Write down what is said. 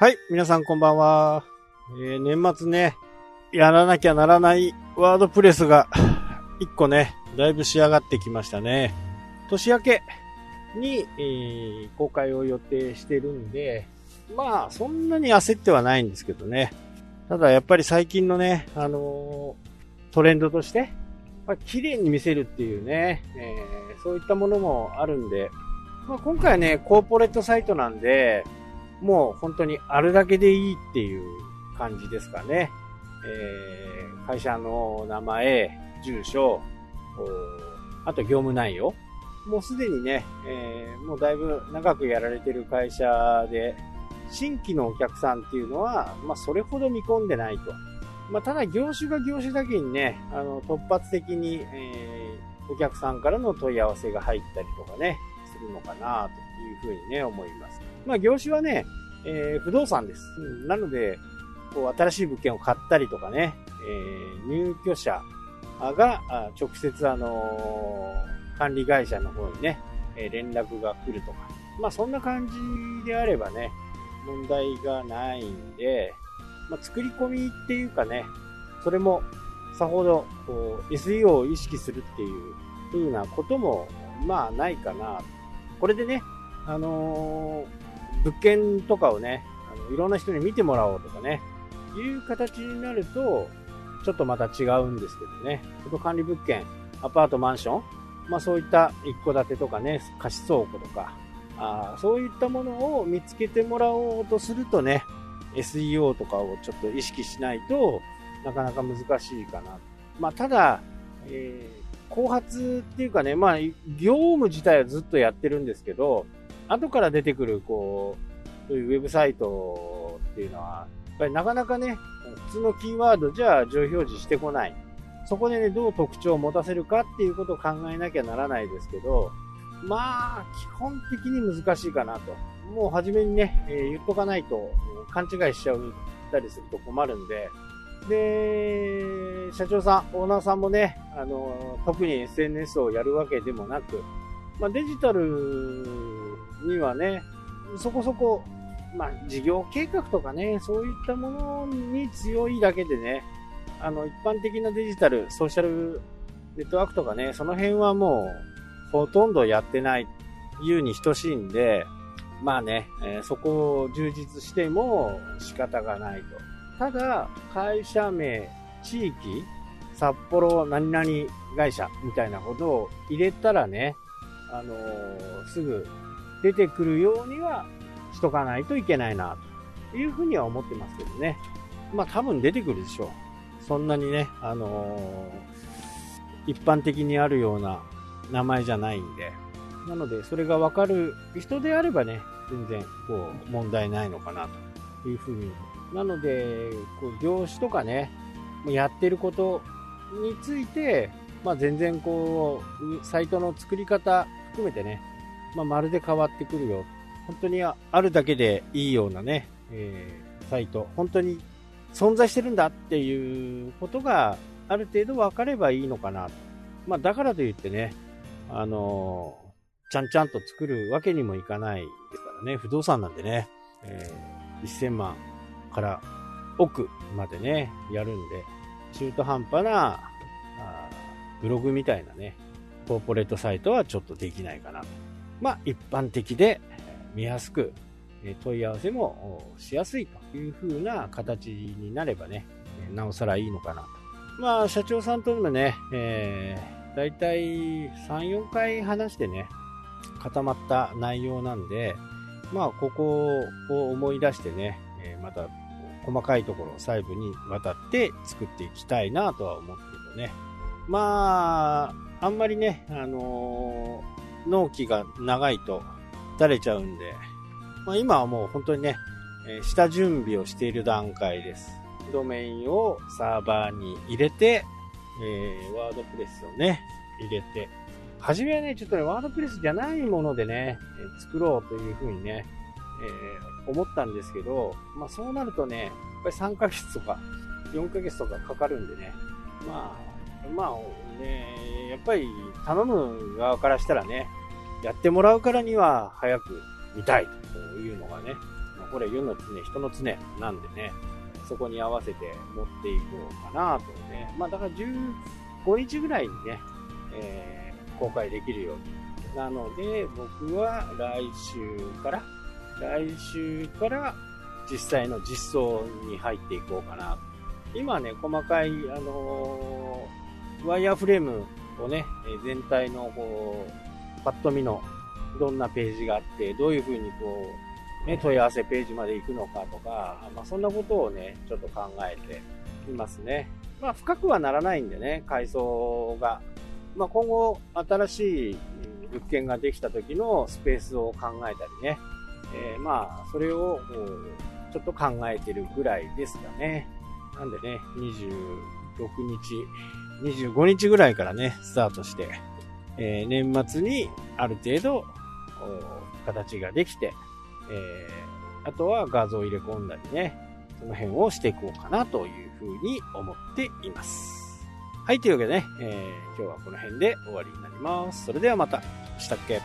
はい、皆さんこんばんは。えー、年末ね、やらなきゃならないワードプレスが、一個ね、だいぶ仕上がってきましたね。年明けに、えー、公開を予定してるんで、まあ、そんなに焦ってはないんですけどね。ただやっぱり最近のね、あのー、トレンドとして、ま、綺麗に見せるっていうね、えー、そういったものもあるんで、まあ、今回はね、コーポレートサイトなんで、もう本当にあるだけでいいっていう感じですかね。えー、会社の名前、住所、あと業務内容。もうすでにね、えー、もうだいぶ長くやられてる会社で、新規のお客さんっていうのは、まあそれほど見込んでないと。まあただ業種が業種だけにね、あの突発的に、えー、お客さんからの問い合わせが入ったりとかね、するのかなというふうにね、思います。まあ業種はね、えー、不動産です。うん、なので、こう新しい物件を買ったりとかね、えー、入居者が直接あのー、管理会社の方にね、え連絡が来るとか。まあそんな感じであればね、問題がないんで、まあ、作り込みっていうかね、それもさほどこう SEO を意識するっていう風なこともまあないかな。これでね、あのー、物件とかをね、あのいろんな人に見てもらおうとかね、いう形になると、ちょっとまた違うんですけどね。と管理物件、アパート、マンション、まあそういった一戸建てとかね、貸し倉庫とか、あそういったものを見つけてもらおうとするとね、SEO とかをちょっと意識しないとなかなか難しいかな。まあただ、えー、後発っていうかね、まあ業務自体はずっとやってるんですけど、後から出てくるこう、そういうウェブサイトっていうのは、やっぱりなかなかね、普通のキーワードじゃ上表示してこない。そこでね、どう特徴を持たせるかっていうことを考えなきゃならないですけど、まあ、基本的に難しいかなと。もう初めにね、えー、言っとかないと勘違いしちゃうたりすると困るんで、で、社長さん、オーナーさんもね、あの、特に SNS をやるわけでもなく、まあ、デジタルにはね、そこそこまあ、事業計画とかね、そういったものに強いだけでね、あの、一般的なデジタル、ソーシャルネットワークとかね、その辺はもう、ほとんどやってない、いうに等しいんで、まあね、えー、そこを充実しても仕方がないと。ただ、会社名、地域、札幌何々会社みたいなことを入れたらね、あのー、すぐ出てくるようにはしとかないといけないな、というふうには思ってますけどね。まあ多分出てくるでしょう。そんなにね、あのー、一般的にあるような名前じゃないんで。なので、それがわかる人であればね、全然、こう、問題ないのかな、というふうに。なので、こう、業種とかね、やってることについて、まあ全然こう、サイトの作り方含めてね、まあまるで変わってくるよ本当にあるだけでいいようなね、えー、サイト、本当に存在してるんだっていうことがある程度分かればいいのかな。まあ、だからといってね、あのー、ちゃんちゃんと作るわけにもいかないですからね、不動産なんでね、えー、1000万から奥までね、やるんで、中途半端なあブログみたいなね、コーポレートサイトはちょっとできないかな。まあ、一般的で、見やすく、問い合わせもしやすいという風な形になればね、なおさらいいのかなと。まあ、社長さんともね、えー、だいたい3、4回話してね、固まった内容なんで、まあ、ここを思い出してね、また細かいところ細部にわたって作っていきたいなとは思うけどね。まあ、あんまりね、あのー、納期が長いとだれちゃうんで、まあ、今はもう本当にね、えー、下準備をしている段階です。ドメインをサーバーに入れて、えー、ワードプレスをね、入れて、はじめはね、ちょっとね、ワードプレスじゃないものでね、え作ろうというふうにね、えー、思ったんですけど、まあそうなるとね、やっぱり3ヶ月とか4ヶ月とかかかるんでね、まあ、まあね、やっぱり頼む側からしたらね、やってもらうからには早く見たいというのがね、これ世の常、人の常なんでね、そこに合わせて持っていこうかなとね。まあだから15日ぐらいにね、えー、公開できるように。なので、僕は来週から、来週から実際の実装に入っていこうかな。今ね、細かい、あのー、ワイヤーフレームをね、全体のこう、パッと見のどんなページがあって、どういう風にこう、ね、問い合わせページまで行くのかとか、まあ、そんなことをね、ちょっと考えていますね。まあ、深くはならないんでね、階層が。まあ、今後、新しい物件ができた時のスペースを考えたりね、えー、まあ、それを、ちょっと考えてるぐらいですかね。なんでね、26日、25日ぐらいからね、スタートして、えー、年末にある程度、形ができて、えー、あとは画像を入れ込んだりね、その辺をしていこうかなというふうに思っています。はい、というわけでね、えー、今日はこの辺で終わりになります。それではまた。したっけ？